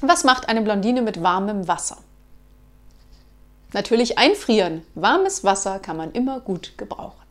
Was macht eine Blondine mit warmem Wasser? Natürlich einfrieren. Warmes Wasser kann man immer gut gebrauchen.